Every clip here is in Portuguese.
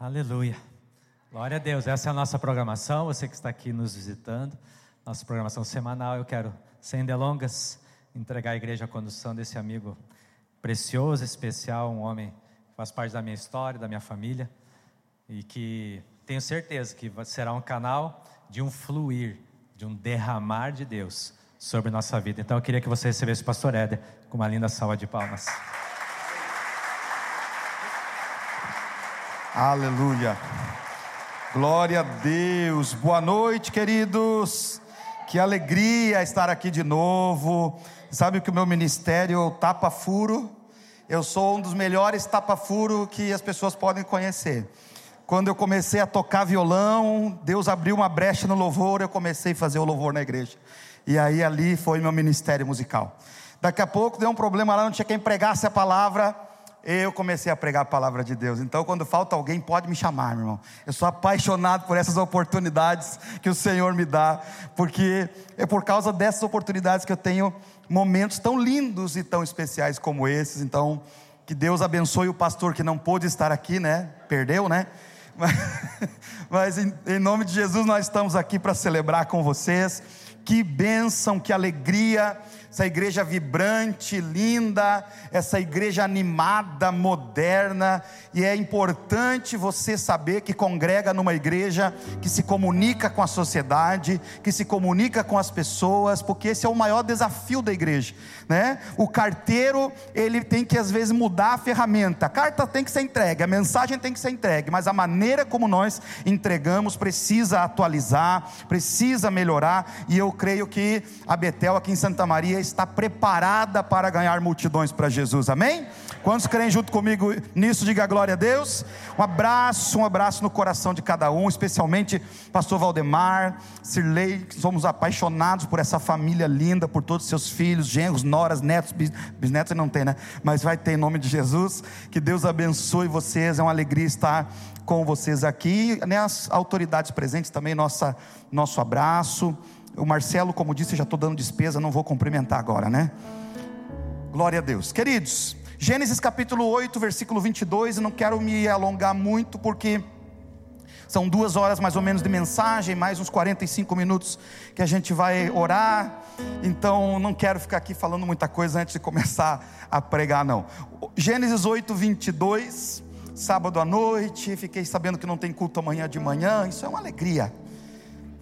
Aleluia. Glória a Deus. Essa é a nossa programação. Você que está aqui nos visitando, nossa programação semanal. Eu quero, sem delongas, entregar à igreja a condução desse amigo precioso, especial, um homem que faz parte da minha história, da minha família e que tenho certeza que será um canal de um fluir, de um derramar de Deus sobre nossa vida. Então eu queria que você recebesse o pastor Éder com uma linda salva de palmas. Aleluia. Glória a Deus. Boa noite, queridos. Que alegria estar aqui de novo. Sabe que o meu ministério é tapa furo. Eu sou um dos melhores tapa furo que as pessoas podem conhecer. Quando eu comecei a tocar violão, Deus abriu uma brecha no louvor, eu comecei a fazer o louvor na igreja. E aí ali foi meu ministério musical. Daqui a pouco deu um problema lá, não tinha quem pregasse a palavra eu comecei a pregar a palavra de Deus. Então, quando falta alguém, pode me chamar, meu irmão. Eu sou apaixonado por essas oportunidades que o Senhor me dá, porque é por causa dessas oportunidades que eu tenho momentos tão lindos e tão especiais como esses. Então, que Deus abençoe o pastor que não pôde estar aqui, né? Perdeu, né? Mas, mas em, em nome de Jesus, nós estamos aqui para celebrar com vocês. Que bênção, que alegria essa igreja vibrante, linda, essa igreja animada, moderna, e é importante você saber que congrega numa igreja que se comunica com a sociedade, que se comunica com as pessoas, porque esse é o maior desafio da igreja, né? O carteiro, ele tem que às vezes mudar a ferramenta. A carta tem que ser entregue, a mensagem tem que ser entregue, mas a maneira como nós entregamos precisa atualizar, precisa melhorar, e eu creio que a Betel aqui em Santa Maria está preparada para ganhar multidões para Jesus, amém? Quantos creem junto comigo nisso? Diga glória a Deus. Um abraço, um abraço no coração de cada um, especialmente Pastor Valdemar, Sirlei, somos apaixonados por essa família linda, por todos os seus filhos, genros, noras, netos, bisnetos não tem, né? Mas vai ter em nome de Jesus. Que Deus abençoe vocês, é uma alegria estar com vocês aqui, né? As autoridades presentes também, nossa, nosso abraço. O Marcelo, como disse, já estou dando despesa, não vou cumprimentar agora, né? Glória a Deus. Queridos, Gênesis capítulo 8, versículo 22, e não quero me alongar muito, porque são duas horas mais ou menos de mensagem, mais uns 45 minutos que a gente vai orar, então não quero ficar aqui falando muita coisa antes de começar a pregar, não. Gênesis 8, 22, sábado à noite, fiquei sabendo que não tem culto amanhã de manhã, isso é uma alegria.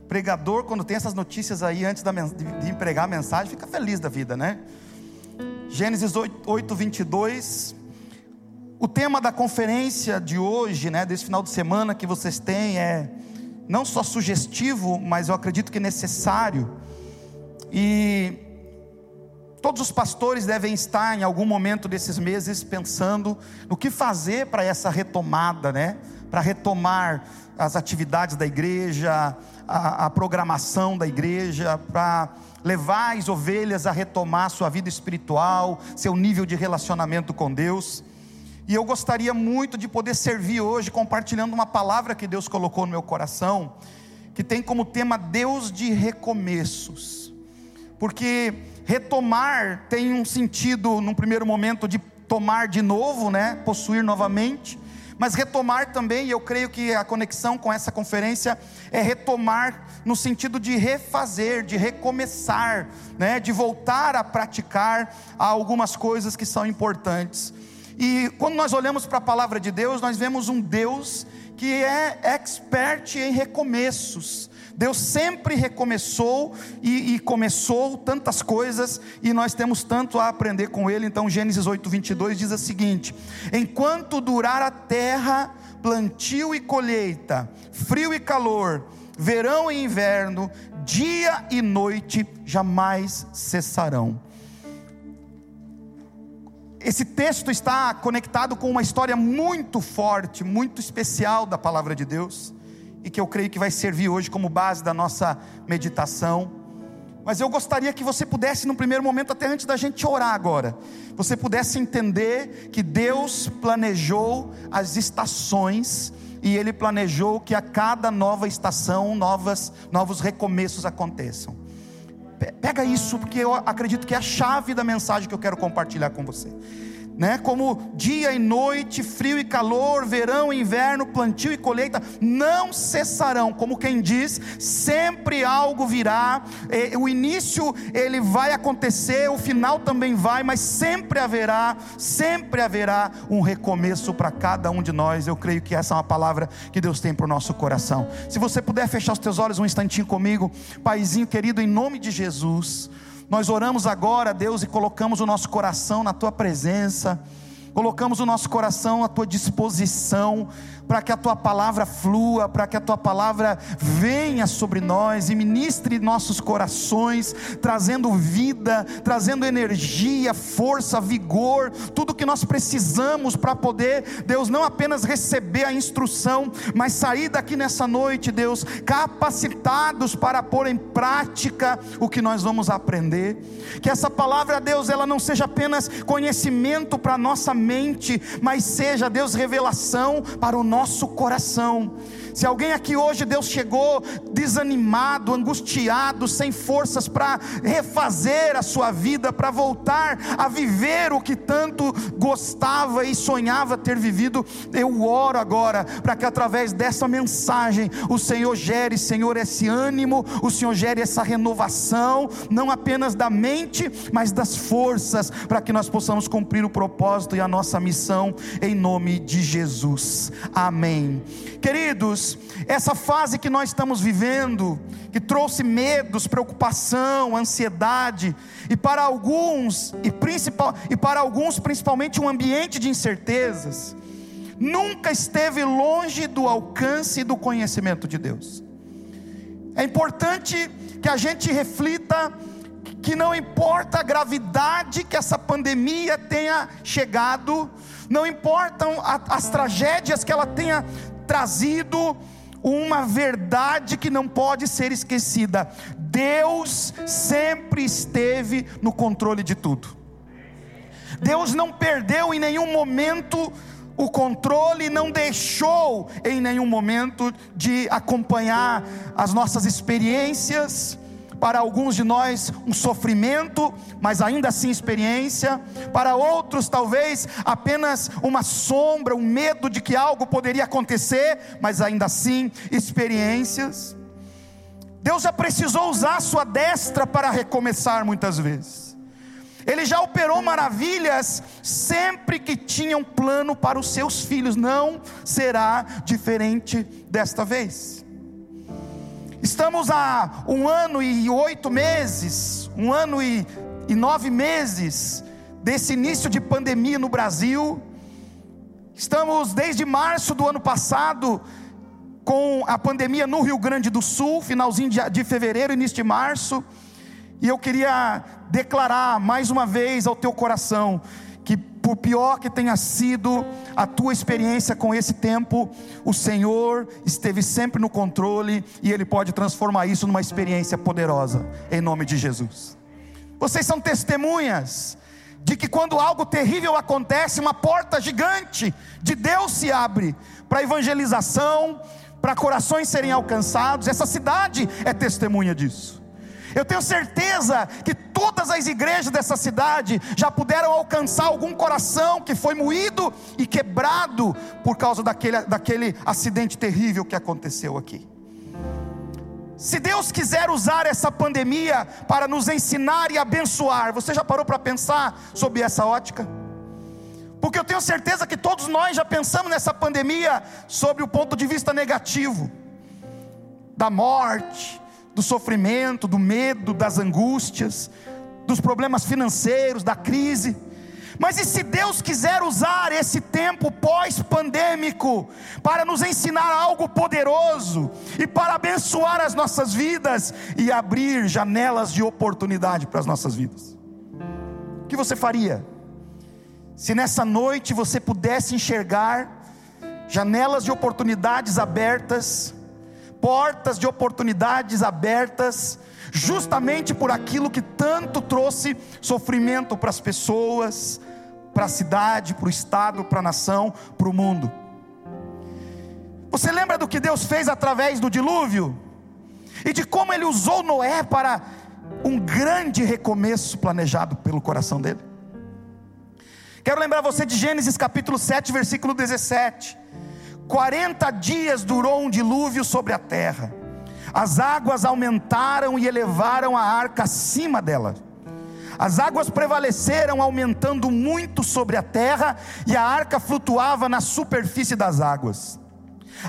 Pregador, quando tem essas notícias aí antes de, de pregar a mensagem, fica feliz da vida, né? Gênesis 8, 8, 22. O tema da conferência de hoje, né, desse final de semana que vocês têm, é não só sugestivo, mas eu acredito que necessário. E todos os pastores devem estar em algum momento desses meses pensando no que fazer para essa retomada, né? Para retomar as atividades da igreja, a, a programação da igreja, para levar as ovelhas a retomar sua vida espiritual, seu nível de relacionamento com Deus. E eu gostaria muito de poder servir hoje compartilhando uma palavra que Deus colocou no meu coração, que tem como tema Deus de recomeços. Porque retomar tem um sentido, num primeiro momento, de tomar de novo, né? Possuir novamente mas retomar também, eu creio que a conexão com essa conferência é retomar no sentido de refazer, de recomeçar, né, de voltar a praticar algumas coisas que são importantes. E quando nós olhamos para a palavra de Deus, nós vemos um Deus que é expert em recomeços. Deus sempre recomeçou e, e, começou tantas coisas, e nós temos tanto a aprender com Ele. Então, Gênesis 8, 22 diz o seguinte: Enquanto durar a terra, plantio e colheita, frio e calor, verão e inverno, dia e noite jamais cessarão. Esse texto está conectado com uma história muito forte, muito especial da palavra de Deus e que eu creio que vai servir hoje como base da nossa meditação. Mas eu gostaria que você pudesse, no primeiro momento, até antes da gente orar agora, você pudesse entender que Deus planejou as estações e Ele planejou que a cada nova estação, novas, novos recomeços aconteçam. Pega isso, porque eu acredito que é a chave da mensagem que eu quero compartilhar com você. Né? Como dia e noite, frio e calor, verão e inverno, plantio e colheita não cessarão, como quem diz, sempre algo virá. O início ele vai acontecer, o final também vai, mas sempre haverá, sempre haverá um recomeço para cada um de nós. Eu creio que essa é uma palavra que Deus tem para o nosso coração. Se você puder fechar os teus olhos um instantinho comigo, Paizinho querido, em nome de Jesus. Nós oramos agora, Deus, e colocamos o nosso coração na tua presença, colocamos o nosso coração à tua disposição para que a tua palavra flua, para que a tua palavra venha sobre nós e ministre nossos corações, trazendo vida, trazendo energia, força, vigor, tudo que nós precisamos para poder, Deus, não apenas receber a instrução, mas sair daqui nessa noite, Deus, capacitados para pôr em prática o que nós vamos aprender. Que essa palavra, Deus, ela não seja apenas conhecimento para nossa mente, mas seja, Deus, revelação para o nosso nosso coração. Se alguém aqui hoje, Deus chegou desanimado, angustiado, sem forças para refazer a sua vida, para voltar a viver o que tanto gostava e sonhava ter vivido, eu oro agora para que através dessa mensagem o Senhor gere, Senhor, esse ânimo, o Senhor gere essa renovação, não apenas da mente, mas das forças, para que nós possamos cumprir o propósito e a nossa missão, em nome de Jesus. Amém. Queridos, essa fase que nós estamos vivendo, que trouxe medos, preocupação, ansiedade, e para alguns, e, principal, e para alguns principalmente um ambiente de incertezas, nunca esteve longe do alcance e do conhecimento de Deus. É importante que a gente reflita que não importa a gravidade que essa pandemia tenha chegado, não importam as tragédias que ela tenha trazido uma verdade que não pode ser esquecida: Deus sempre esteve no controle de tudo. Deus não perdeu em nenhum momento o controle, não deixou em nenhum momento de acompanhar as nossas experiências, para alguns de nós um sofrimento, mas ainda assim experiência, para outros talvez apenas uma sombra, um medo de que algo poderia acontecer, mas ainda assim experiências. Deus já precisou usar a sua destra para recomeçar muitas vezes. Ele já operou maravilhas sempre que tinha um plano para os seus filhos, não será diferente desta vez. Estamos há um ano e oito meses, um ano e, e nove meses desse início de pandemia no Brasil. Estamos desde março do ano passado com a pandemia no Rio Grande do Sul, finalzinho de, de fevereiro, início de março. E eu queria declarar mais uma vez ao teu coração que por pior que tenha sido a tua experiência com esse tempo, o Senhor esteve sempre no controle e Ele pode transformar isso numa experiência poderosa, em nome de Jesus. Vocês são testemunhas de que quando algo terrível acontece, uma porta gigante de Deus se abre para evangelização, para corações serem alcançados. Essa cidade é testemunha disso. Eu tenho certeza que todas as igrejas dessa cidade já puderam alcançar algum coração que foi moído e quebrado por causa daquele, daquele acidente terrível que aconteceu aqui. Se Deus quiser usar essa pandemia para nos ensinar e abençoar, você já parou para pensar sobre essa ótica? Porque eu tenho certeza que todos nós já pensamos nessa pandemia sobre o ponto de vista negativo da morte, do sofrimento, do medo, das angústias, dos problemas financeiros, da crise. Mas e se Deus quiser usar esse tempo pós-pandêmico para nos ensinar algo poderoso e para abençoar as nossas vidas e abrir janelas de oportunidade para as nossas vidas? O que você faria? Se nessa noite você pudesse enxergar janelas de oportunidades abertas portas de oportunidades abertas, justamente por aquilo que tanto trouxe sofrimento para as pessoas, para a cidade, para o estado, para a nação, para o mundo. Você lembra do que Deus fez através do dilúvio? E de como Ele usou Noé para um grande recomeço planejado pelo coração dele? Quero lembrar você de Gênesis capítulo 7, versículo 17. 40 dias durou um dilúvio sobre a terra. As águas aumentaram e elevaram a arca acima dela. As águas prevaleceram, aumentando muito sobre a terra, e a arca flutuava na superfície das águas.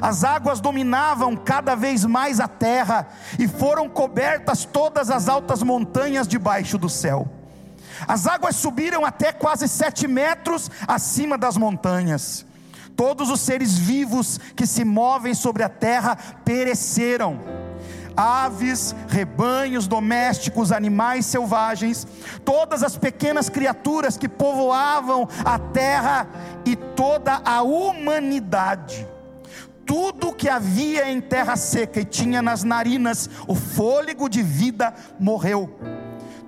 As águas dominavam cada vez mais a terra, e foram cobertas todas as altas montanhas debaixo do céu. As águas subiram até quase sete metros acima das montanhas. Todos os seres vivos que se movem sobre a terra pereceram aves, rebanhos domésticos, animais selvagens, todas as pequenas criaturas que povoavam a terra e toda a humanidade. Tudo que havia em terra seca e tinha nas narinas o fôlego de vida morreu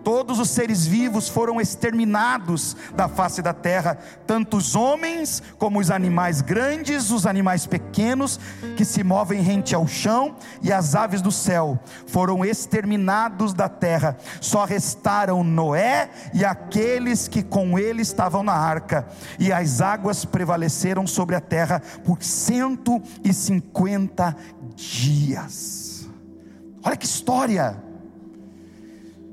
Todos os seres vivos foram exterminados da face da terra, tanto os homens como os animais grandes, os animais pequenos que se movem rente ao chão e as aves do céu foram exterminados da terra. Só restaram Noé e aqueles que com ele estavam na arca, e as águas prevaleceram sobre a terra por 150 dias. Olha que história!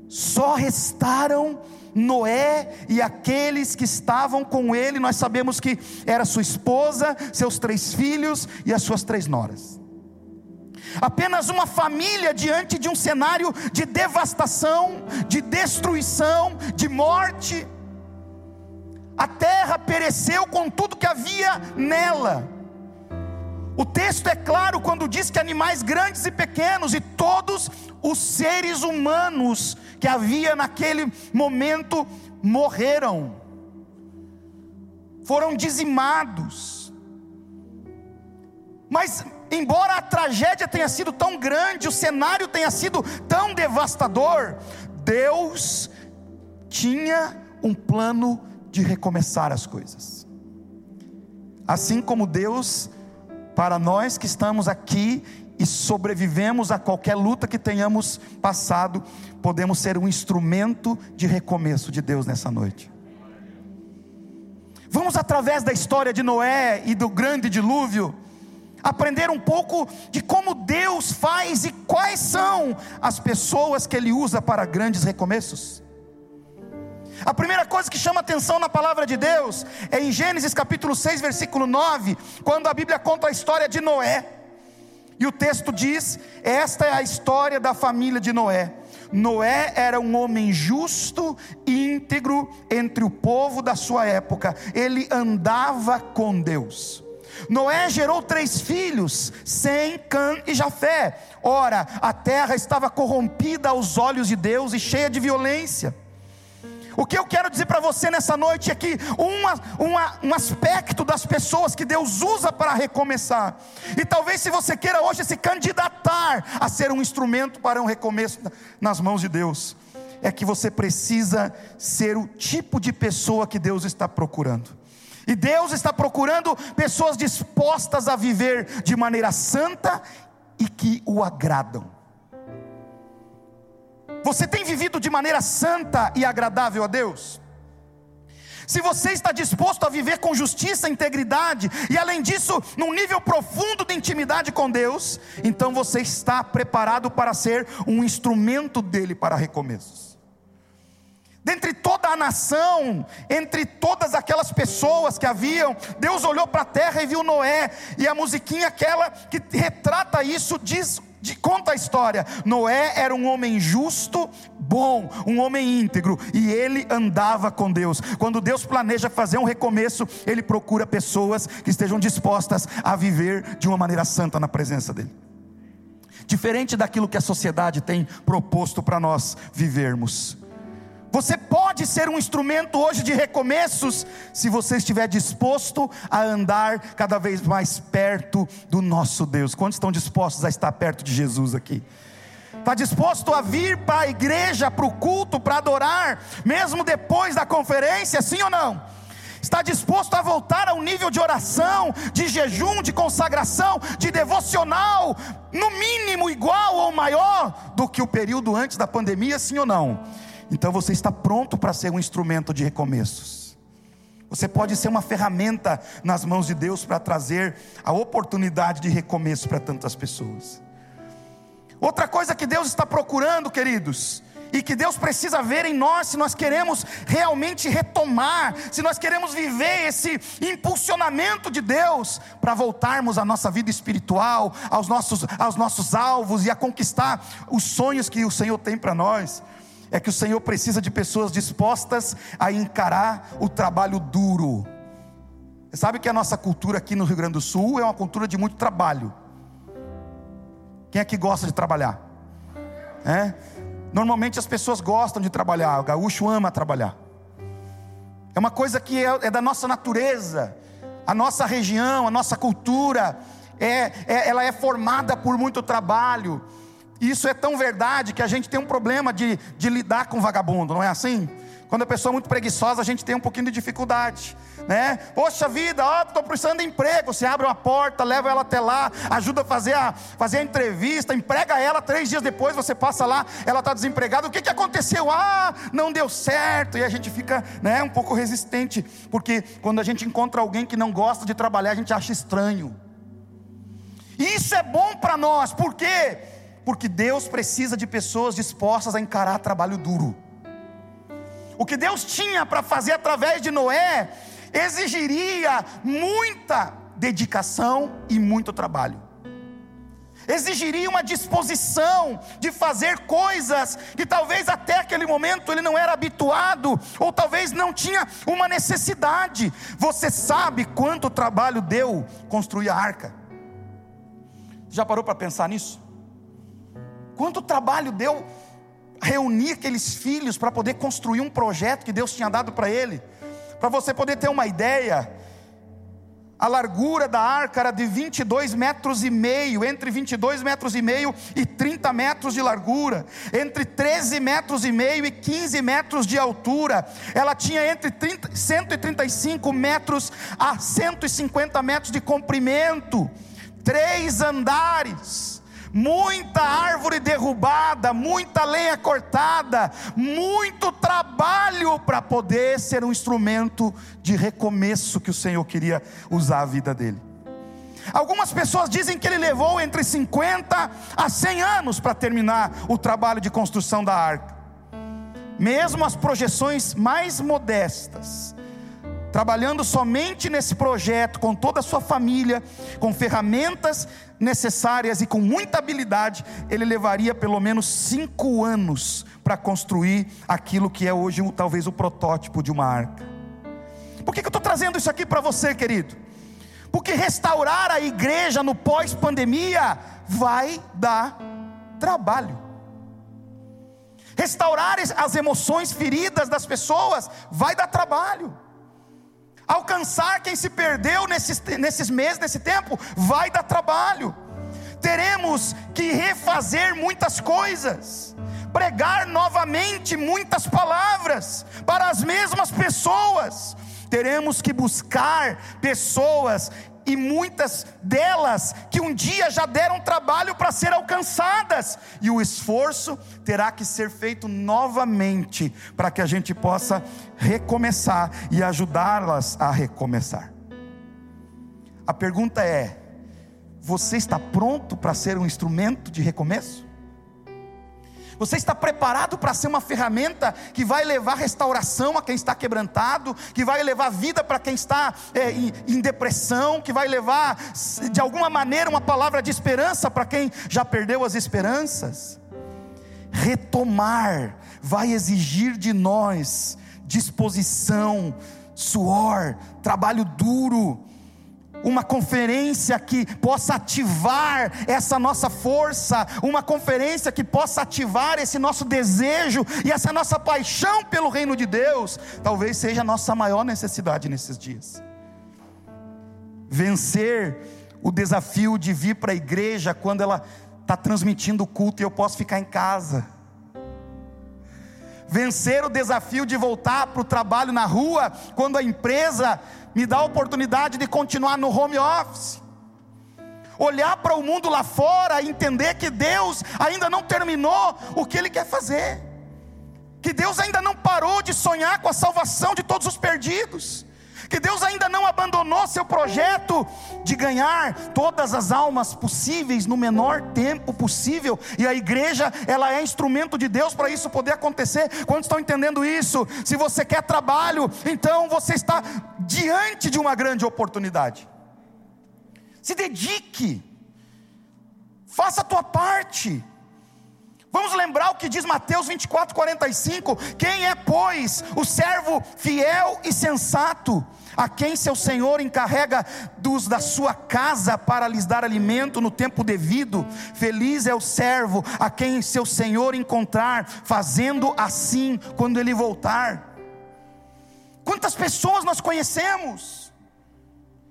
Só restaram Noé e aqueles que estavam com ele, nós sabemos que era sua esposa, seus três filhos e as suas três noras. Apenas uma família diante de um cenário de devastação, de destruição, de morte. A terra pereceu com tudo que havia nela. O texto é claro quando diz que animais grandes e pequenos e todos os seres humanos que havia naquele momento morreram, foram dizimados. Mas, embora a tragédia tenha sido tão grande, o cenário tenha sido tão devastador, Deus tinha um plano de recomeçar as coisas. Assim como Deus, para nós que estamos aqui e sobrevivemos a qualquer luta que tenhamos passado, podemos ser um instrumento de recomeço de Deus nessa noite. Vamos, através da história de Noé e do grande dilúvio, aprender um pouco de como Deus faz e quais são as pessoas que Ele usa para grandes recomeços. A primeira coisa que chama atenção na palavra de Deus é em Gênesis capítulo 6, versículo 9, quando a Bíblia conta a história de Noé. E o texto diz: esta é a história da família de Noé. Noé era um homem justo e íntegro entre o povo da sua época, ele andava com Deus. Noé gerou três filhos, Sem, Cã e Jafé. Ora, a terra estava corrompida aos olhos de Deus e cheia de violência. O que eu quero dizer para você nessa noite é que uma, uma, um aspecto das pessoas que Deus usa para recomeçar, e talvez se você queira hoje se candidatar a ser um instrumento para um recomeço nas mãos de Deus, é que você precisa ser o tipo de pessoa que Deus está procurando. E Deus está procurando pessoas dispostas a viver de maneira santa e que o agradam. Você tem vivido de maneira santa e agradável a Deus? Se você está disposto a viver com justiça, integridade e além disso, num nível profundo de intimidade com Deus, então você está preparado para ser um instrumento dele para recomeços. Dentre toda a nação, entre todas aquelas pessoas que haviam, Deus olhou para a terra e viu Noé, e a musiquinha aquela que retrata isso diz de, conta a história: Noé era um homem justo, bom, um homem íntegro, e ele andava com Deus. Quando Deus planeja fazer um recomeço, ele procura pessoas que estejam dispostas a viver de uma maneira santa na presença dEle. Diferente daquilo que a sociedade tem proposto para nós vivermos. Você pode ser um instrumento hoje de recomeços, se você estiver disposto a andar cada vez mais perto do nosso Deus. Quantos estão dispostos a estar perto de Jesus aqui? Está disposto a vir para a igreja, para o culto, para adorar, mesmo depois da conferência, sim ou não? Está disposto a voltar ao nível de oração, de jejum, de consagração, de devocional, no mínimo igual ou maior do que o período antes da pandemia, sim ou não? Então você está pronto para ser um instrumento de recomeços. Você pode ser uma ferramenta nas mãos de Deus para trazer a oportunidade de recomeço para tantas pessoas. Outra coisa que Deus está procurando, queridos, e que Deus precisa ver em nós, se nós queremos realmente retomar, se nós queremos viver esse impulsionamento de Deus para voltarmos à nossa vida espiritual, aos nossos, aos nossos alvos e a conquistar os sonhos que o Senhor tem para nós. É que o Senhor precisa de pessoas dispostas a encarar o trabalho duro. Você sabe que a nossa cultura aqui no Rio Grande do Sul é uma cultura de muito trabalho. Quem é que gosta de trabalhar? É? Normalmente as pessoas gostam de trabalhar, o gaúcho ama trabalhar. É uma coisa que é, é da nossa natureza, a nossa região, a nossa cultura, é, é, ela é formada por muito trabalho. Isso é tão verdade que a gente tem um problema de, de lidar com vagabundo, não é assim? Quando a pessoa é muito preguiçosa, a gente tem um pouquinho de dificuldade, né? Poxa vida, ó, estou precisando de emprego. Você abre uma porta, leva ela até lá, ajuda a fazer a, fazer a entrevista, emprega ela. Três dias depois você passa lá, ela está desempregada. O que, que aconteceu? Ah, não deu certo. E a gente fica, né, um pouco resistente, porque quando a gente encontra alguém que não gosta de trabalhar, a gente acha estranho. Isso é bom para nós, por quê? Porque Deus precisa de pessoas dispostas a encarar trabalho duro. O que Deus tinha para fazer através de Noé exigiria muita dedicação e muito trabalho. Exigiria uma disposição de fazer coisas que talvez até aquele momento ele não era habituado, ou talvez não tinha uma necessidade. Você sabe quanto trabalho deu construir a arca? Já parou para pensar nisso? Quanto trabalho deu reunir aqueles filhos para poder construir um projeto que Deus tinha dado para ele. Para você poder ter uma ideia, a largura da arca era de 22 metros e meio, entre 22 metros e meio e 30 metros de largura, entre 13 metros e meio e 15 metros de altura. Ela tinha entre 30, 135 metros a 150 metros de comprimento, três andares muita árvore derrubada, muita lenha cortada, muito trabalho para poder ser um instrumento de recomeço que o Senhor queria usar a vida dele. Algumas pessoas dizem que ele levou entre 50 a 100 anos para terminar o trabalho de construção da arca. Mesmo as projeções mais modestas, trabalhando somente nesse projeto, com toda a sua família, com ferramentas necessárias e com muita habilidade, ele levaria pelo menos cinco anos para construir aquilo que é hoje talvez o protótipo de uma arca. Por que, que eu estou trazendo isso aqui para você, querido? Porque restaurar a igreja no pós-pandemia vai dar trabalho. Restaurar as emoções feridas das pessoas vai dar trabalho alcançar quem se perdeu nesses, nesses meses, nesse tempo, vai dar trabalho. Teremos que refazer muitas coisas, pregar novamente muitas palavras para as mesmas pessoas. Teremos que buscar pessoas e muitas delas que um dia já deram trabalho para ser alcançadas, e o esforço terá que ser feito novamente para que a gente possa recomeçar e ajudá-las a recomeçar. A pergunta é: você está pronto para ser um instrumento de recomeço? Você está preparado para ser uma ferramenta que vai levar restauração a quem está quebrantado, que vai levar vida para quem está é, em, em depressão, que vai levar de alguma maneira uma palavra de esperança para quem já perdeu as esperanças? Retomar vai exigir de nós disposição, suor, trabalho duro, uma conferência que possa ativar essa nossa força, uma conferência que possa ativar esse nosso desejo e essa nossa paixão pelo reino de Deus, talvez seja a nossa maior necessidade nesses dias. Vencer o desafio de vir para a igreja quando ela está transmitindo o culto e eu posso ficar em casa. Vencer o desafio de voltar para o trabalho na rua quando a empresa me dá a oportunidade de continuar no home office. Olhar para o mundo lá fora e entender que Deus ainda não terminou o que Ele quer fazer, que Deus ainda não parou de sonhar com a salvação de todos os perdidos, que Deus ainda não abandonou seu projeto de ganhar todas as almas possíveis no menor tempo possível, e a igreja, ela é instrumento de Deus para isso poder acontecer. Quantos estão entendendo isso? Se você quer trabalho, então você está diante de uma grande oportunidade. Se dedique, faça a tua parte. Vamos lembrar o que diz Mateus 24, 45: Quem é, pois, o servo fiel e sensato, a quem seu senhor encarrega dos da sua casa para lhes dar alimento no tempo devido? Feliz é o servo a quem seu senhor encontrar, fazendo assim quando ele voltar. Quantas pessoas nós conhecemos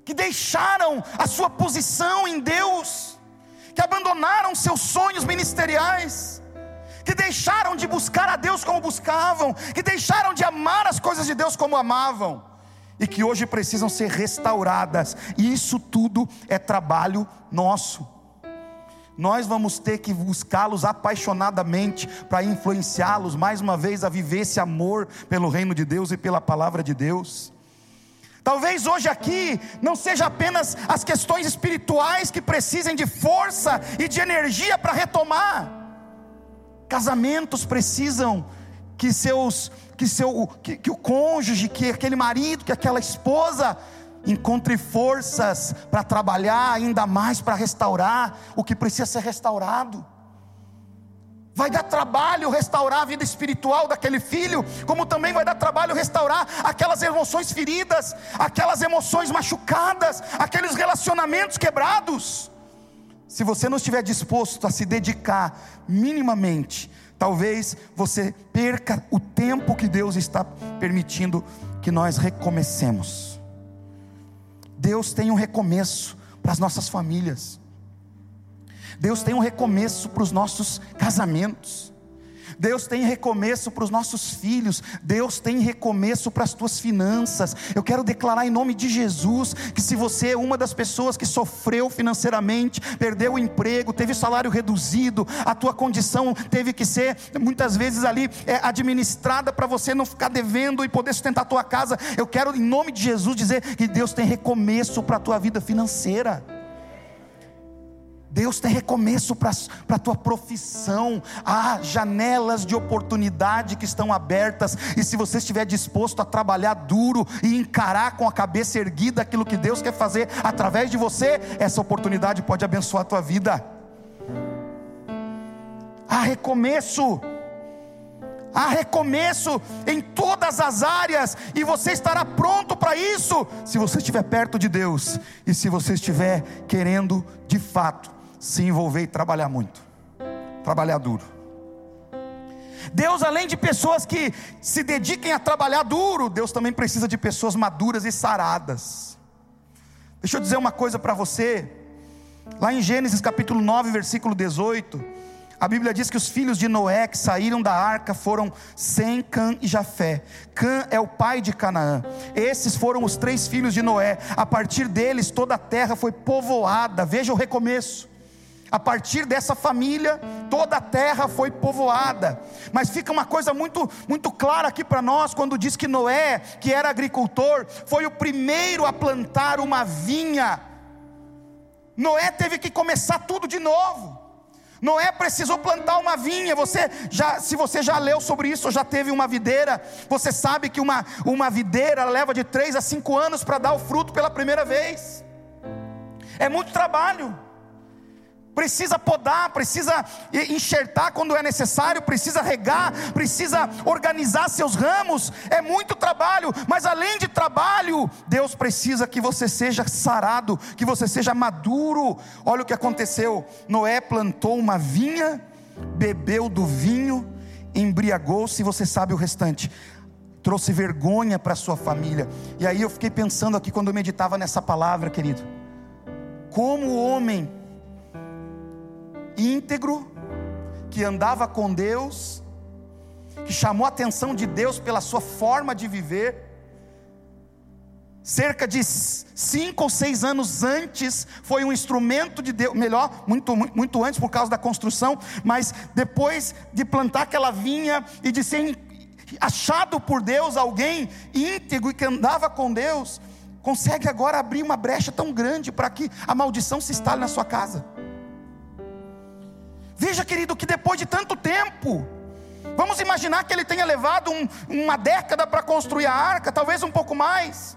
que deixaram a sua posição em Deus, que abandonaram seus sonhos ministeriais, que deixaram de buscar a Deus como buscavam, que deixaram de amar as coisas de Deus como amavam, e que hoje precisam ser restauradas, e isso tudo é trabalho nosso. Nós vamos ter que buscá-los apaixonadamente para influenciá-los mais uma vez a viver esse amor pelo reino de Deus e pela palavra de Deus. Talvez hoje aqui não seja apenas as questões espirituais que precisem de força e de energia para retomar, Casamentos precisam que seus que seu que, que o cônjuge, que aquele marido, que aquela esposa encontre forças para trabalhar ainda mais para restaurar o que precisa ser restaurado. Vai dar trabalho restaurar a vida espiritual daquele filho, como também vai dar trabalho restaurar aquelas emoções feridas, aquelas emoções machucadas, aqueles relacionamentos quebrados. Se você não estiver disposto a se dedicar minimamente, talvez você perca o tempo que Deus está permitindo que nós recomecemos. Deus tem um recomeço para as nossas famílias. Deus tem um recomeço para os nossos casamentos. Deus tem recomeço para os nossos filhos, Deus tem recomeço para as tuas finanças. Eu quero declarar em nome de Jesus que se você é uma das pessoas que sofreu financeiramente, perdeu o emprego, teve salário reduzido, a tua condição teve que ser muitas vezes ali é, administrada para você não ficar devendo e poder sustentar a tua casa. Eu quero em nome de Jesus dizer que Deus tem recomeço para a tua vida financeira. Deus tem recomeço para a tua profissão, há janelas de oportunidade que estão abertas, e se você estiver disposto a trabalhar duro e encarar com a cabeça erguida aquilo que Deus quer fazer através de você, essa oportunidade pode abençoar a tua vida. Há recomeço, há recomeço em todas as áreas, e você estará pronto para isso, se você estiver perto de Deus, e se você estiver querendo de fato se envolver e trabalhar muito, trabalhar duro. Deus, além de pessoas que se dediquem a trabalhar duro, Deus também precisa de pessoas maduras e saradas. Deixa eu dizer uma coisa para você, lá em Gênesis capítulo 9, versículo 18, a Bíblia diz que os filhos de Noé que saíram da arca foram Sem, Cã e Jafé. Cã é o pai de Canaã. Esses foram os três filhos de Noé. A partir deles toda a terra foi povoada. Veja o recomeço. A partir dessa família, toda a terra foi povoada. Mas fica uma coisa muito, muito clara aqui para nós quando diz que Noé, que era agricultor, foi o primeiro a plantar uma vinha. Noé teve que começar tudo de novo. Noé precisou plantar uma vinha. Você já, se você já leu sobre isso, ou já teve uma videira, você sabe que uma, uma videira leva de três a cinco anos para dar o fruto pela primeira vez. É muito trabalho precisa podar, precisa enxertar quando é necessário, precisa regar, precisa organizar seus ramos. É muito trabalho, mas além de trabalho, Deus precisa que você seja sarado, que você seja maduro. Olha o que aconteceu: Noé plantou uma vinha, bebeu do vinho, embriagou-se, você sabe o restante trouxe vergonha para sua família. E aí eu fiquei pensando aqui quando eu meditava nessa palavra, querido. Como o homem íntegro, que andava com Deus, que chamou a atenção de Deus pela sua forma de viver. Cerca de cinco ou seis anos antes, foi um instrumento de Deus, melhor, muito, muito antes por causa da construção, mas depois de plantar aquela vinha e de ser achado por Deus alguém íntegro e que andava com Deus, consegue agora abrir uma brecha tão grande para que a maldição se instale na sua casa. Veja, querido, que depois de tanto tempo, vamos imaginar que ele tenha levado um, uma década para construir a arca, talvez um pouco mais,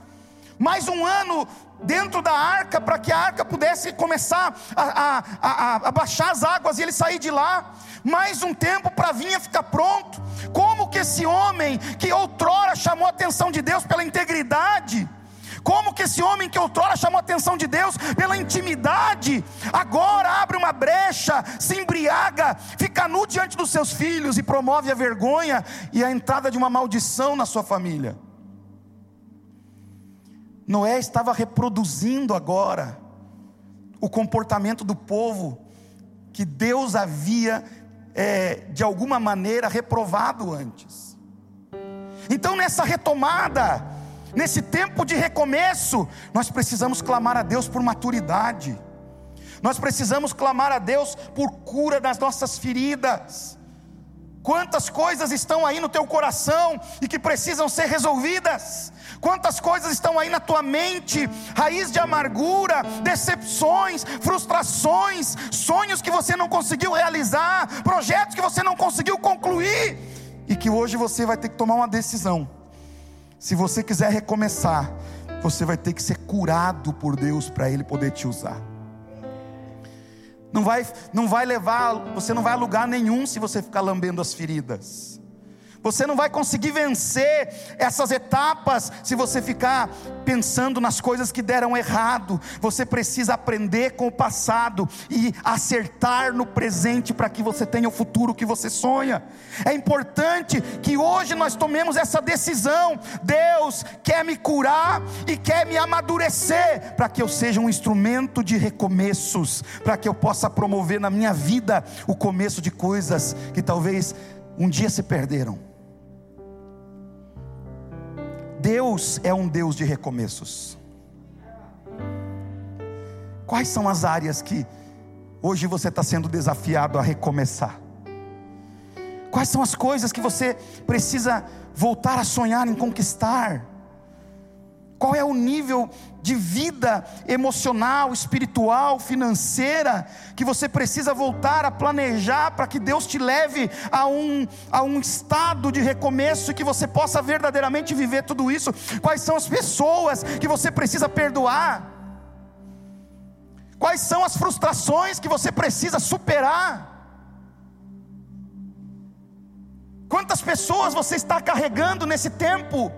mais um ano dentro da arca para que a arca pudesse começar a, a, a, a, baixar as águas e ele sair de lá. Mais um tempo para a vinha ficar pronto. Como que esse homem que outrora chamou a atenção de Deus pela integridade, como que esse homem que outrora chamou a atenção de Deus pela intimidade, agora abre uma brecha, se embriaga, fica nu diante dos seus filhos e promove a vergonha e a entrada de uma maldição na sua família? Noé estava reproduzindo agora o comportamento do povo que Deus havia, é, de alguma maneira, reprovado antes. Então, nessa retomada, nesse tempo de recomeço, nós precisamos clamar a Deus por maturidade, nós precisamos clamar a Deus por cura das nossas feridas. Quantas coisas estão aí no teu coração e que precisam ser resolvidas? Quantas coisas estão aí na tua mente, raiz de amargura, decepções, frustrações, sonhos que você não conseguiu realizar, projetos que você não conseguiu concluir, e que hoje você vai ter que tomar uma decisão. Se você quiser recomeçar, você vai ter que ser curado por Deus para Ele poder te usar. Não vai, não vai levar, você não vai a lugar nenhum se você ficar lambendo as feridas. Você não vai conseguir vencer essas etapas se você ficar pensando nas coisas que deram errado. Você precisa aprender com o passado e acertar no presente para que você tenha o futuro que você sonha. É importante que hoje nós tomemos essa decisão. Deus quer me curar e quer me amadurecer para que eu seja um instrumento de recomeços, para que eu possa promover na minha vida o começo de coisas que talvez um dia se perderam. Deus é um Deus de recomeços. Quais são as áreas que hoje você está sendo desafiado a recomeçar? Quais são as coisas que você precisa voltar a sonhar em conquistar? Qual é o nível de vida emocional, espiritual, financeira que você precisa voltar a planejar para que Deus te leve a um, a um estado de recomeço e que você possa verdadeiramente viver tudo isso? Quais são as pessoas que você precisa perdoar? Quais são as frustrações que você precisa superar? Quantas pessoas você está carregando nesse tempo?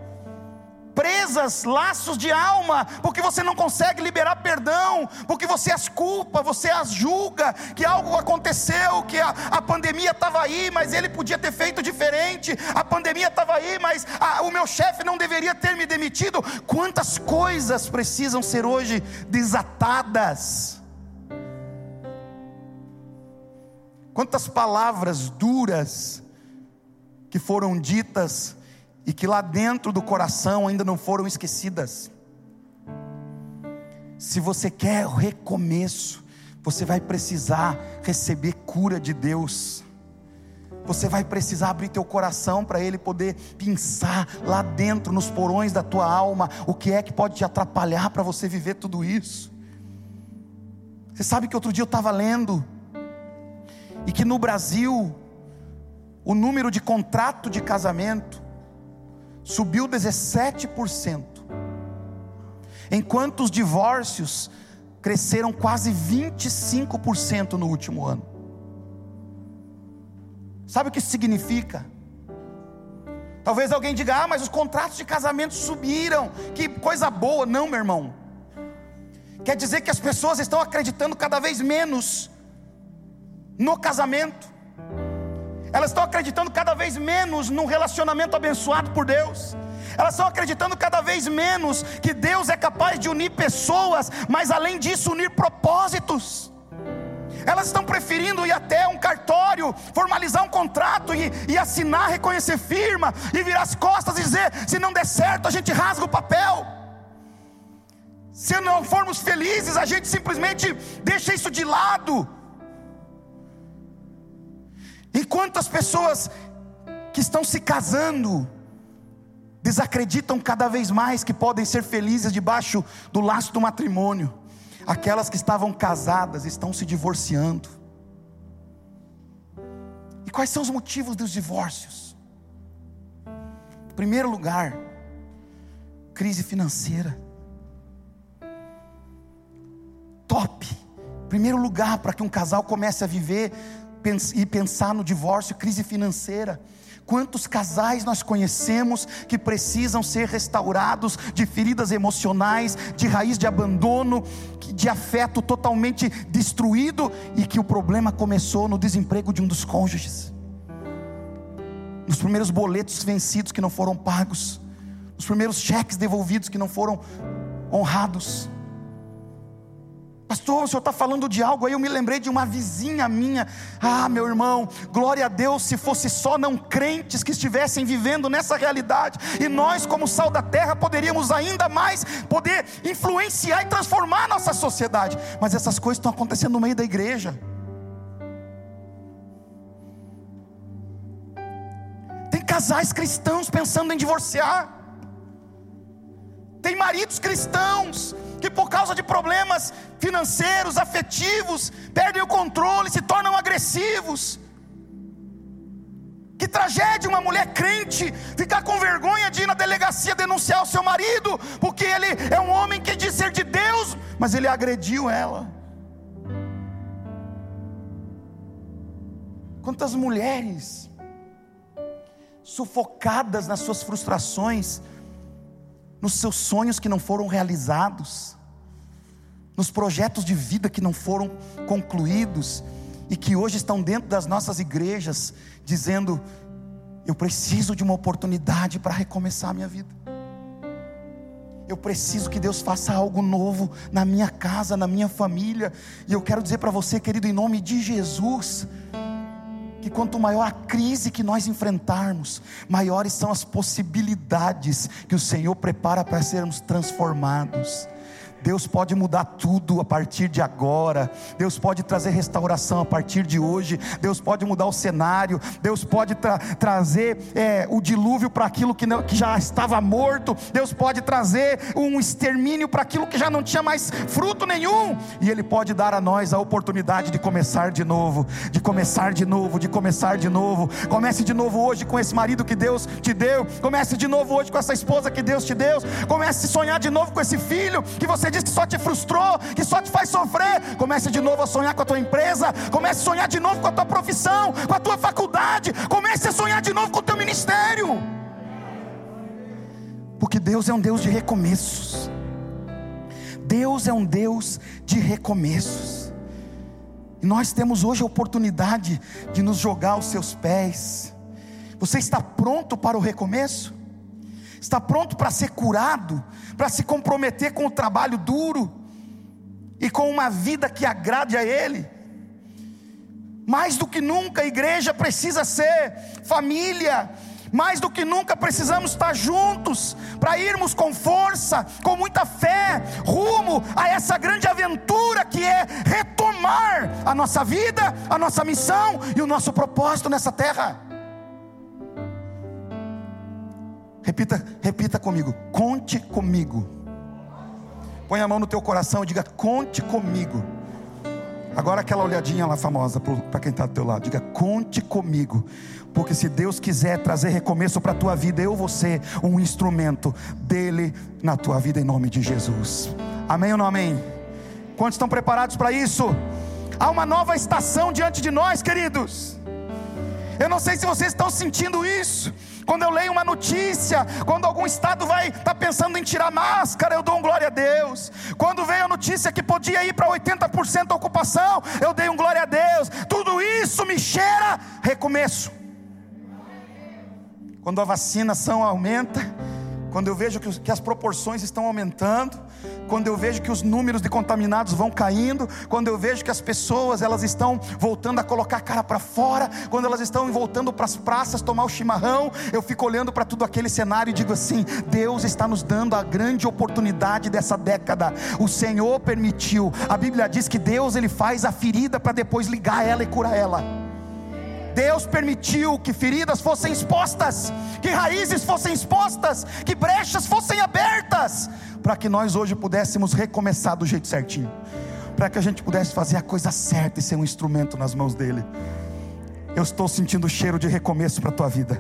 Presas, laços de alma, porque você não consegue liberar perdão, porque você as culpa, você as julga, que algo aconteceu, que a, a pandemia estava aí, mas ele podia ter feito diferente, a pandemia estava aí, mas a, o meu chefe não deveria ter me demitido. Quantas coisas precisam ser hoje desatadas? Quantas palavras duras que foram ditas e que lá dentro do coração ainda não foram esquecidas. Se você quer o recomeço, você vai precisar receber cura de Deus. Você vai precisar abrir teu coração para Ele poder pensar lá dentro, nos porões da tua alma, o que é que pode te atrapalhar para você viver tudo isso. Você sabe que outro dia eu estava lendo, e que no Brasil, o número de contrato de casamento subiu 17%, enquanto os divórcios cresceram quase 25% no último ano. Sabe o que isso significa? Talvez alguém diga: ah, mas os contratos de casamento subiram, que coisa boa. Não, meu irmão. Quer dizer que as pessoas estão acreditando cada vez menos no casamento elas estão acreditando cada vez menos num relacionamento abençoado por Deus. Elas estão acreditando cada vez menos que Deus é capaz de unir pessoas, mas além disso, unir propósitos. Elas estão preferindo ir até um cartório, formalizar um contrato e, e assinar, reconhecer firma e virar as costas e dizer: se não der certo, a gente rasga o papel. Se não formos felizes, a gente simplesmente deixa isso de lado e quantas pessoas que estão se casando desacreditam cada vez mais que podem ser felizes debaixo do laço do matrimônio. Aquelas que estavam casadas estão se divorciando. E quais são os motivos dos divórcios? Em primeiro lugar, crise financeira. Top. Primeiro lugar para que um casal comece a viver e pensar no divórcio, crise financeira. Quantos casais nós conhecemos que precisam ser restaurados de feridas emocionais, de raiz de abandono, de afeto totalmente destruído e que o problema começou no desemprego de um dos cônjuges, nos primeiros boletos vencidos que não foram pagos, nos primeiros cheques devolvidos que não foram honrados. Pastor, o senhor está falando de algo aí. Eu me lembrei de uma vizinha minha. Ah, meu irmão, glória a Deus, se fosse só não crentes que estivessem vivendo nessa realidade, e nós, como sal da terra, poderíamos ainda mais poder influenciar e transformar a nossa sociedade. Mas essas coisas estão acontecendo no meio da igreja. Tem casais cristãos pensando em divorciar. Tem maridos cristãos que por causa de problemas financeiros, afetivos, perdem o controle, se tornam agressivos. Que tragédia uma mulher crente ficar com vergonha de ir na delegacia denunciar o seu marido, porque ele é um homem que diz ser de Deus, mas ele agrediu ela. Quantas mulheres sufocadas nas suas frustrações, nos seus sonhos que não foram realizados, nos projetos de vida que não foram concluídos e que hoje estão dentro das nossas igrejas, dizendo: Eu preciso de uma oportunidade para recomeçar a minha vida. Eu preciso que Deus faça algo novo na minha casa, na minha família. E eu quero dizer para você, querido, em nome de Jesus, que quanto maior a crise que nós enfrentarmos, maiores são as possibilidades que o Senhor prepara para sermos transformados. Deus pode mudar tudo a partir de agora. Deus pode trazer restauração a partir de hoje. Deus pode mudar o cenário. Deus pode tra trazer é, o dilúvio para aquilo que, não, que já estava morto. Deus pode trazer um extermínio para aquilo que já não tinha mais fruto nenhum. E Ele pode dar a nós a oportunidade de começar de novo, de começar de novo, de começar de novo. Comece de novo hoje com esse marido que Deus te deu. Comece de novo hoje com essa esposa que Deus te deu. Comece a sonhar de novo com esse filho que você diz que só te frustrou, que só te faz sofrer, comece de novo a sonhar com a tua empresa, comece a sonhar de novo com a tua profissão, com a tua faculdade, comece a sonhar de novo com o teu ministério. Porque Deus é um Deus de recomeços. Deus é um Deus de recomeços. E nós temos hoje a oportunidade de nos jogar aos seus pés. Você está pronto para o recomeço? Está pronto para ser curado, para se comprometer com o trabalho duro e com uma vida que agrade a Ele. Mais do que nunca a igreja precisa ser família, mais do que nunca precisamos estar juntos para irmos com força, com muita fé, rumo a essa grande aventura que é retomar a nossa vida, a nossa missão e o nosso propósito nessa terra. Repita, repita comigo. Conte comigo. Põe a mão no teu coração e diga: Conte comigo. Agora aquela olhadinha lá famosa para quem está do teu lado. Diga: Conte comigo. Porque se Deus quiser trazer recomeço para a tua vida, eu vou ser um instrumento dele na tua vida em nome de Jesus. Amém ou não amém? Quantos estão preparados para isso? Há uma nova estação diante de nós, queridos. Eu não sei se vocês estão sentindo isso. Quando eu leio uma notícia, quando algum estado vai estar tá pensando em tirar máscara, eu dou um glória a Deus. Quando veio a notícia que podia ir para 80% da ocupação, eu dei um glória a Deus. Tudo isso me cheira recomeço. Quando a vacinação aumenta, quando eu vejo que, as proporções estão aumentando, quando eu vejo que os números de contaminados vão caindo, quando eu vejo que as pessoas elas estão voltando a colocar a cara para fora, quando elas estão voltando para as praças tomar o chimarrão, eu fico olhando para tudo aquele cenário e digo assim: Deus está nos dando a grande oportunidade dessa década. O Senhor permitiu. A Bíblia diz que Deus ele faz a ferida para depois ligar ela e curar ela. Deus permitiu que feridas fossem expostas, que raízes fossem expostas, que brechas fossem abertas, para que nós hoje pudéssemos recomeçar do jeito certinho, para que a gente pudesse fazer a coisa certa e ser um instrumento nas mãos dEle. Eu estou sentindo o cheiro de recomeço para a tua vida.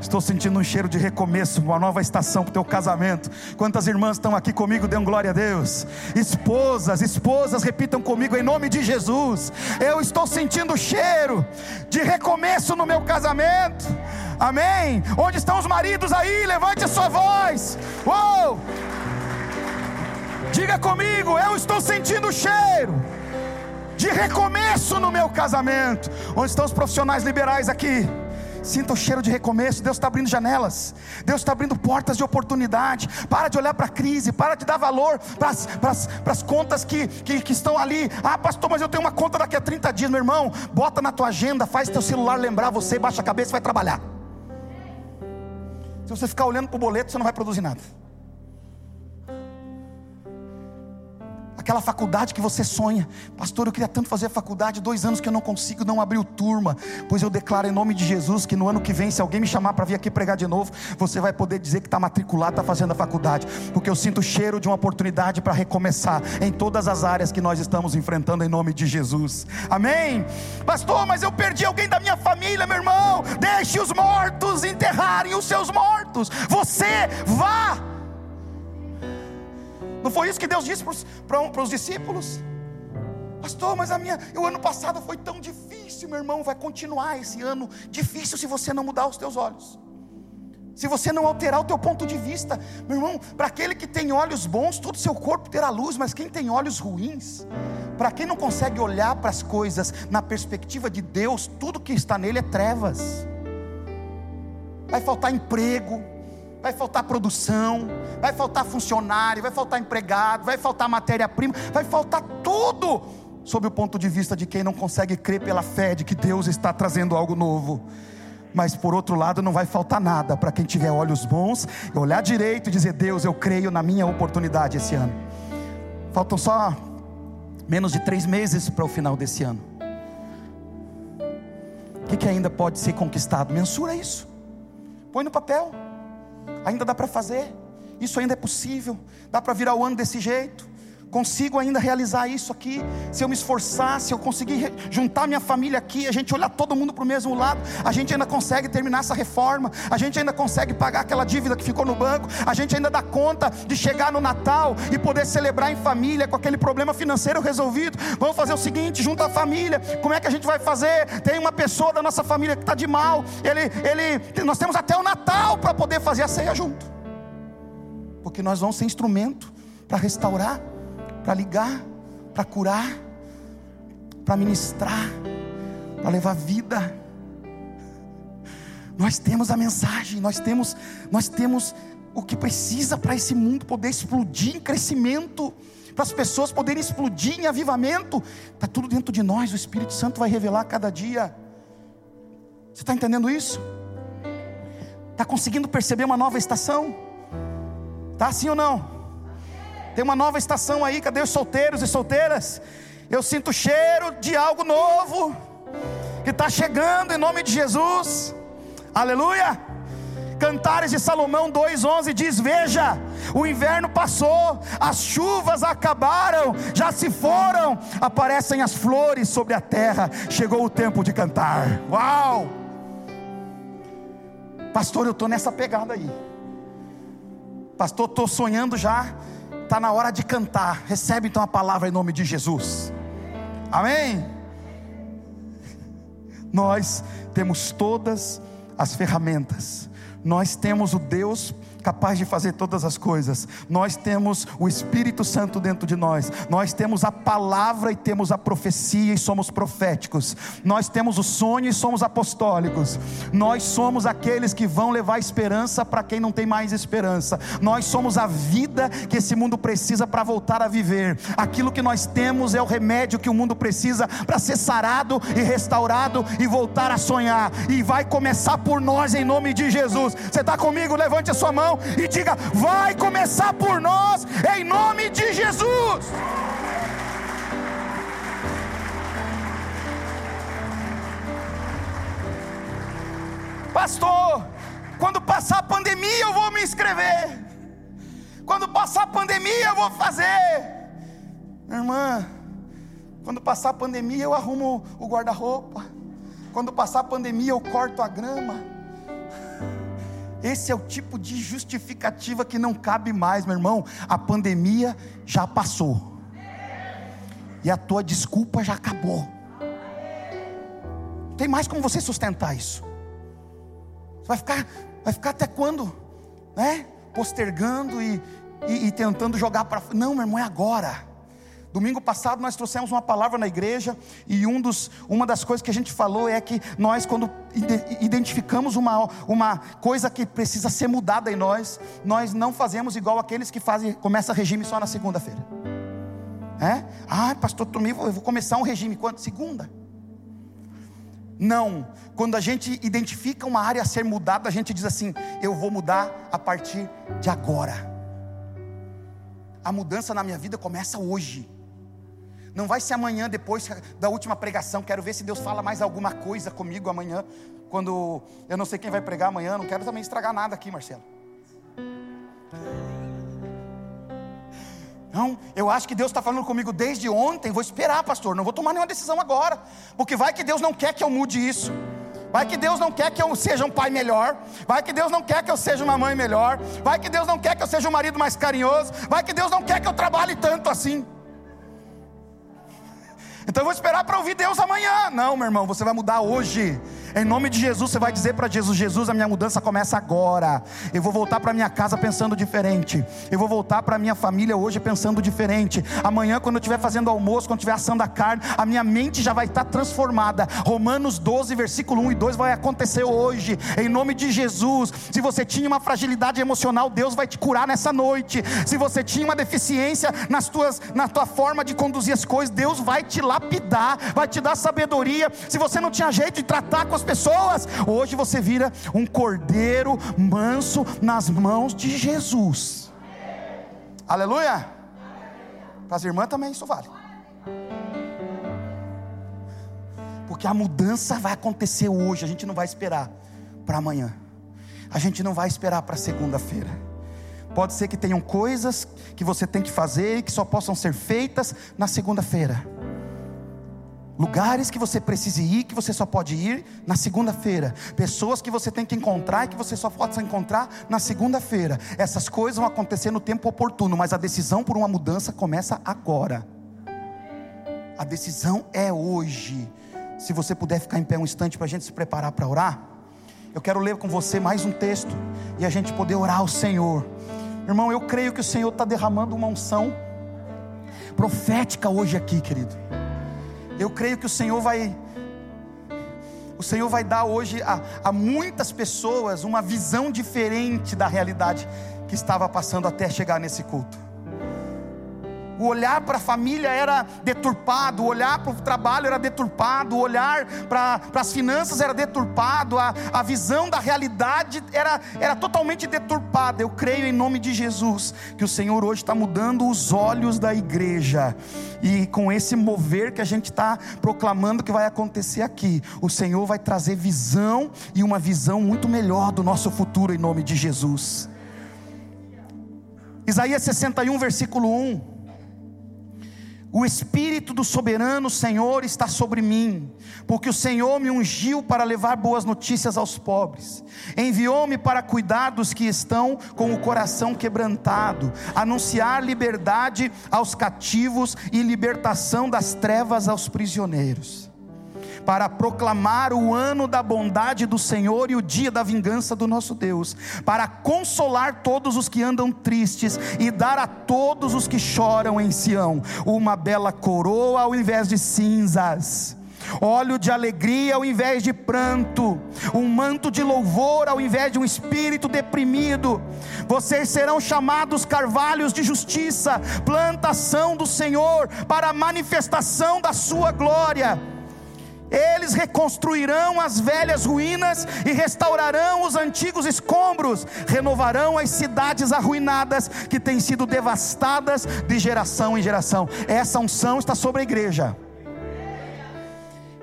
Estou sentindo um cheiro de recomeço, uma nova estação para o teu casamento. Quantas irmãs estão aqui comigo? Dêem glória a Deus. Esposas, esposas, repitam comigo em nome de Jesus. Eu estou sentindo cheiro de recomeço no meu casamento. Amém. Onde estão os maridos aí? Levante a sua voz. Uou! Diga comigo, eu estou sentindo cheiro de recomeço no meu casamento. Onde estão os profissionais liberais aqui? Sinta o cheiro de recomeço. Deus está abrindo janelas. Deus está abrindo portas de oportunidade. Para de olhar para a crise. Para de dar valor para as contas que, que, que, estão ali. Ah, pastor, mas eu tenho uma conta daqui a 30 dias, meu irmão. Bota na tua agenda, faz teu celular lembrar você, baixa a cabeça e vai trabalhar. Se você ficar olhando para o boleto, você não vai produzir nada. Aquela faculdade que você sonha. Pastor, eu queria tanto fazer a faculdade, dois anos que eu não consigo, não abriu turma. Pois eu declaro em nome de Jesus que no ano que vem, se alguém me chamar para vir aqui pregar de novo, você vai poder dizer que está matriculado, está fazendo a faculdade, porque eu sinto o cheiro de uma oportunidade para recomeçar em todas as áreas que nós estamos enfrentando em nome de Jesus. Amém? Pastor, mas eu perdi alguém da minha família, meu irmão. Deixe os mortos enterrarem os seus mortos. Você vá não foi isso que Deus disse para os discípulos? Pastor, mas a minha, o ano passado foi tão difícil, meu irmão. Vai continuar esse ano difícil se você não mudar os teus olhos. Se você não alterar o teu ponto de vista, meu irmão, para aquele que tem olhos bons, todo o seu corpo terá luz, mas quem tem olhos ruins, para quem não consegue olhar para as coisas na perspectiva de Deus, tudo que está nele é trevas. Vai faltar emprego, vai faltar produção, vai faltar funcionário, vai faltar empregado, vai faltar matéria-prima, vai faltar tudo, sob o ponto de vista de quem não consegue crer pela fé de que Deus está trazendo algo novo. Mas por outro lado, não vai faltar nada para quem tiver olhos bons, olhar direito e dizer: Deus, eu creio na minha oportunidade esse ano. Faltam só menos de três meses para o final desse ano. O que, que ainda pode ser conquistado? Mensura isso, põe no papel ainda dá para fazer, isso ainda é possível, dá para virar o ano desse jeito consigo ainda realizar isso aqui. Se eu me esforçar, se eu conseguir juntar minha família aqui, a gente olhar todo mundo para o mesmo lado, a gente ainda consegue terminar essa reforma, a gente ainda consegue pagar aquela dívida que ficou no banco, a gente ainda dá conta de chegar no Natal e poder celebrar em família com aquele problema financeiro resolvido. Vamos fazer o seguinte: junta a família, como é que a gente vai fazer? Tem uma pessoa da nossa família que está de mal, ele, ele, nós temos até o Natal para poder fazer a ceia junto, porque nós vamos ser instrumento para restaurar para ligar, para curar, para ministrar, para levar vida. Nós temos a mensagem, nós temos, nós temos o que precisa para esse mundo poder explodir em crescimento, para as pessoas poderem explodir em avivamento. Está tudo dentro de nós, o Espírito Santo vai revelar cada dia. Você está entendendo isso? Está conseguindo perceber uma nova estação? Está assim ou não? Tem uma nova estação aí, cadê os solteiros e solteiras? Eu sinto o cheiro de algo novo que está chegando em nome de Jesus. Aleluia. Cantares de Salomão 2:11 diz: Veja, o inverno passou, as chuvas acabaram, já se foram, aparecem as flores sobre a terra. Chegou o tempo de cantar. Uau! Pastor, eu estou nessa pegada aí. Pastor, estou sonhando já está na hora de cantar. Recebe então a palavra em nome de Jesus. Amém? Nós temos todas as ferramentas, nós temos o Deus capaz de fazer todas as coisas. Nós temos o Espírito Santo dentro de nós. Nós temos a palavra e temos a profecia e somos proféticos. Nós temos o sonho e somos apostólicos. Nós somos aqueles que vão levar esperança para quem não tem mais esperança. Nós somos a vida que esse mundo precisa para voltar a viver. Aquilo que nós temos é o remédio que o mundo precisa para ser sarado e restaurado e voltar a sonhar. E vai começar por nós em nome de Jesus. Você está comigo? Levante a sua mão e diga: vai começar por nós, em nome de Jesus. Pastor, quando passar a pandemia eu vou me inscrever. Quando passar a pandemia eu vou fazer. Irmã, quando passar a pandemia eu arrumo o guarda-roupa. Quando passar a pandemia eu corto a grama. Esse é o tipo de justificativa que não cabe mais, meu irmão. A pandemia já passou. E a tua desculpa já acabou. Tem mais como você sustentar isso. Você vai ficar, vai ficar até quando? Né? Postergando e, e, e tentando jogar para. Não, meu irmão, é agora. Domingo passado nós trouxemos uma palavra na igreja e um dos, uma das coisas que a gente falou é que nós, quando identificamos uma, uma coisa que precisa ser mudada em nós, nós não fazemos igual aqueles que fazem, começa regime só na segunda-feira. É? Ah, pastor Tomi, eu vou começar um regime quando? Segunda. Não, quando a gente identifica uma área a ser mudada, a gente diz assim: eu vou mudar a partir de agora. A mudança na minha vida começa hoje. Não vai ser amanhã, depois da última pregação. Quero ver se Deus fala mais alguma coisa comigo amanhã. Quando eu não sei quem vai pregar amanhã, não quero também estragar nada aqui, Marcelo. Não, eu acho que Deus está falando comigo desde ontem. Vou esperar, pastor. Não vou tomar nenhuma decisão agora. Porque vai que Deus não quer que eu mude isso. Vai que Deus não quer que eu seja um pai melhor. Vai que Deus não quer que eu seja uma mãe melhor. Vai que Deus não quer que eu seja um marido mais carinhoso. Vai que Deus não quer que eu trabalhe tanto assim. Então eu vou esperar para ouvir Deus amanhã. Não, meu irmão, você vai mudar hoje. Em nome de Jesus, você vai dizer para Jesus: Jesus, a minha mudança começa agora. Eu vou voltar para minha casa pensando diferente. Eu vou voltar para minha família hoje pensando diferente. Amanhã, quando eu estiver fazendo almoço, quando estiver assando a carne, a minha mente já vai estar transformada. Romanos 12, versículo 1 e 2 vai acontecer hoje. Em nome de Jesus. Se você tinha uma fragilidade emocional, Deus vai te curar nessa noite. Se você tinha uma deficiência nas tuas, na tua forma de conduzir as coisas, Deus vai te lapidar, vai te dar sabedoria. Se você não tinha jeito de tratar com as pessoas, hoje você vira um cordeiro manso nas mãos de Jesus. Aleluia. Para as irmãs também isso vale. Porque a mudança vai acontecer hoje, a gente não vai esperar para amanhã. A gente não vai esperar para segunda-feira. Pode ser que tenham coisas que você tem que fazer e que só possam ser feitas na segunda-feira lugares que você precisa ir, que você só pode ir na segunda-feira, pessoas que você tem que encontrar e que você só pode encontrar na segunda-feira. Essas coisas vão acontecer no tempo oportuno, mas a decisão por uma mudança começa agora. A decisão é hoje. Se você puder ficar em pé um instante para a gente se preparar para orar, eu quero ler com você mais um texto e a gente poder orar ao Senhor. Irmão, eu creio que o Senhor está derramando uma unção profética hoje aqui, querido. Eu creio que o Senhor vai o Senhor vai dar hoje a, a, muitas pessoas uma visão diferente da realidade que estava passando até chegar nesse culto o olhar para a família era deturpado, o olhar para o trabalho era deturpado, o olhar para as finanças era deturpado, a, a visão da realidade era, era totalmente deturpada. Eu creio em nome de Jesus que o Senhor hoje está mudando os olhos da igreja, e com esse mover que a gente está proclamando que vai acontecer aqui, o Senhor vai trazer visão e uma visão muito melhor do nosso futuro em nome de Jesus. Isaías 61, versículo 1. O Espírito do soberano Senhor está sobre mim, porque o Senhor me ungiu para levar boas notícias aos pobres, enviou-me para cuidar dos que estão com o coração quebrantado, anunciar liberdade aos cativos e libertação das trevas aos prisioneiros para proclamar o ano da bondade do Senhor e o dia da vingança do nosso Deus, para consolar todos os que andam tristes e dar a todos os que choram em Sião uma bela coroa ao invés de cinzas óleo de alegria ao invés de pranto, um manto de louvor ao invés de um espírito deprimido. Vocês serão chamados carvalhos de justiça, plantação do Senhor, para a manifestação da sua glória. Eles reconstruirão as velhas ruínas e restaurarão os antigos escombros, renovarão as cidades arruinadas que têm sido devastadas de geração em geração. Essa unção está sobre a igreja.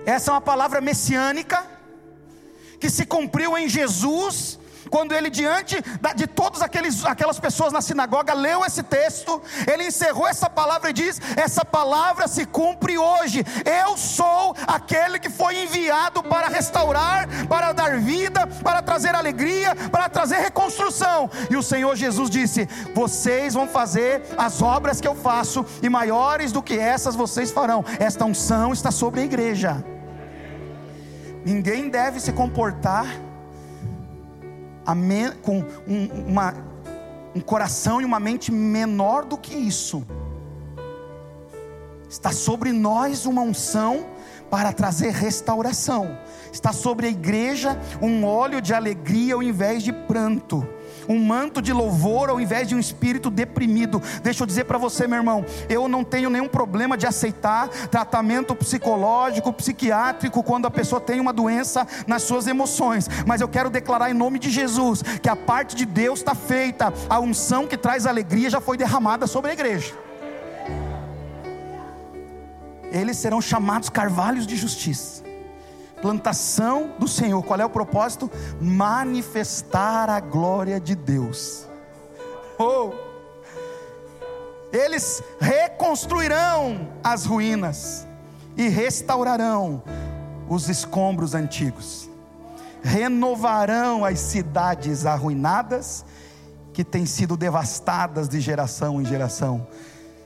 Essa é uma palavra messiânica que se cumpriu em Jesus, quando ele, diante de todas aquelas pessoas na sinagoga, leu esse texto, ele encerrou essa palavra e diz: Essa palavra se cumpre hoje. Eu sou aquele que foi enviado para restaurar, para dar vida, para trazer alegria, para trazer reconstrução. E o Senhor Jesus disse: Vocês vão fazer as obras que eu faço, e maiores do que essas vocês farão. Esta unção está sobre a igreja. Ninguém deve se comportar com um, uma, um coração e uma mente menor do que isso. Está sobre nós uma unção para trazer restauração. Está sobre a igreja um óleo de alegria ao invés de pranto um manto de louvor ao invés de um espírito deprimido. Deixa eu dizer para você, meu irmão, eu não tenho nenhum problema de aceitar tratamento psicológico, psiquiátrico, quando a pessoa tem uma doença nas suas emoções, mas eu quero declarar em nome de Jesus que a parte de Deus está feita, a unção que traz alegria já foi derramada sobre a igreja. Eles serão chamados carvalhos de justiça plantação do Senhor. Qual é o propósito? Manifestar a glória de Deus. Oh! Eles reconstruirão as ruínas e restaurarão os escombros antigos. Renovarão as cidades arruinadas que têm sido devastadas de geração em geração.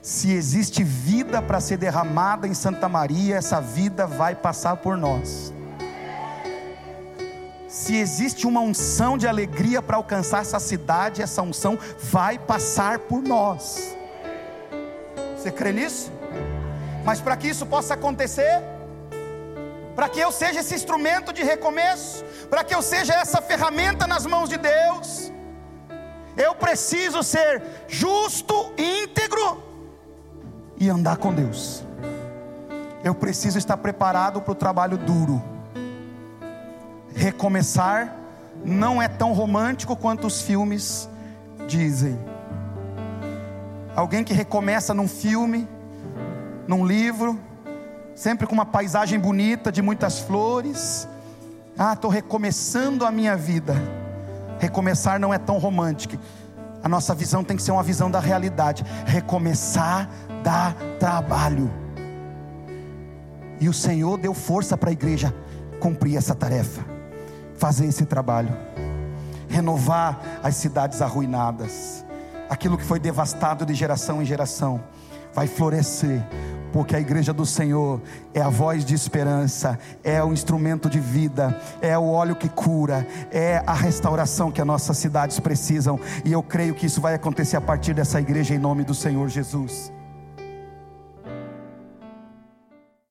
Se existe vida para ser derramada em Santa Maria, essa vida vai passar por nós se existe uma unção de alegria para alcançar essa cidade, essa unção vai passar por nós. Você crê nisso? Mas para que isso possa acontecer, para que eu seja esse instrumento de recomeço, para que eu seja essa ferramenta nas mãos de Deus, eu preciso ser justo, íntegro e andar com Deus. Eu preciso estar preparado para o trabalho duro recomeçar não é tão romântico quanto os filmes dizem. Alguém que recomeça num filme, num livro, sempre com uma paisagem bonita de muitas flores. Ah, estou recomeçando a minha vida. Recomeçar não é tão romântico. A nossa visão tem que ser uma visão da realidade. Recomeçar dá trabalho. E o Senhor deu força para a igreja cumprir essa tarefa fazer esse trabalho, renovar as cidades arruinadas, aquilo que foi devastado de geração em geração, vai florescer, porque a igreja do Senhor é a voz de esperança, é o instrumento de vida, é o óleo que cura, é a restauração que as nossas cidades precisam, e eu creio que isso vai acontecer a partir dessa igreja em nome do Senhor Jesus.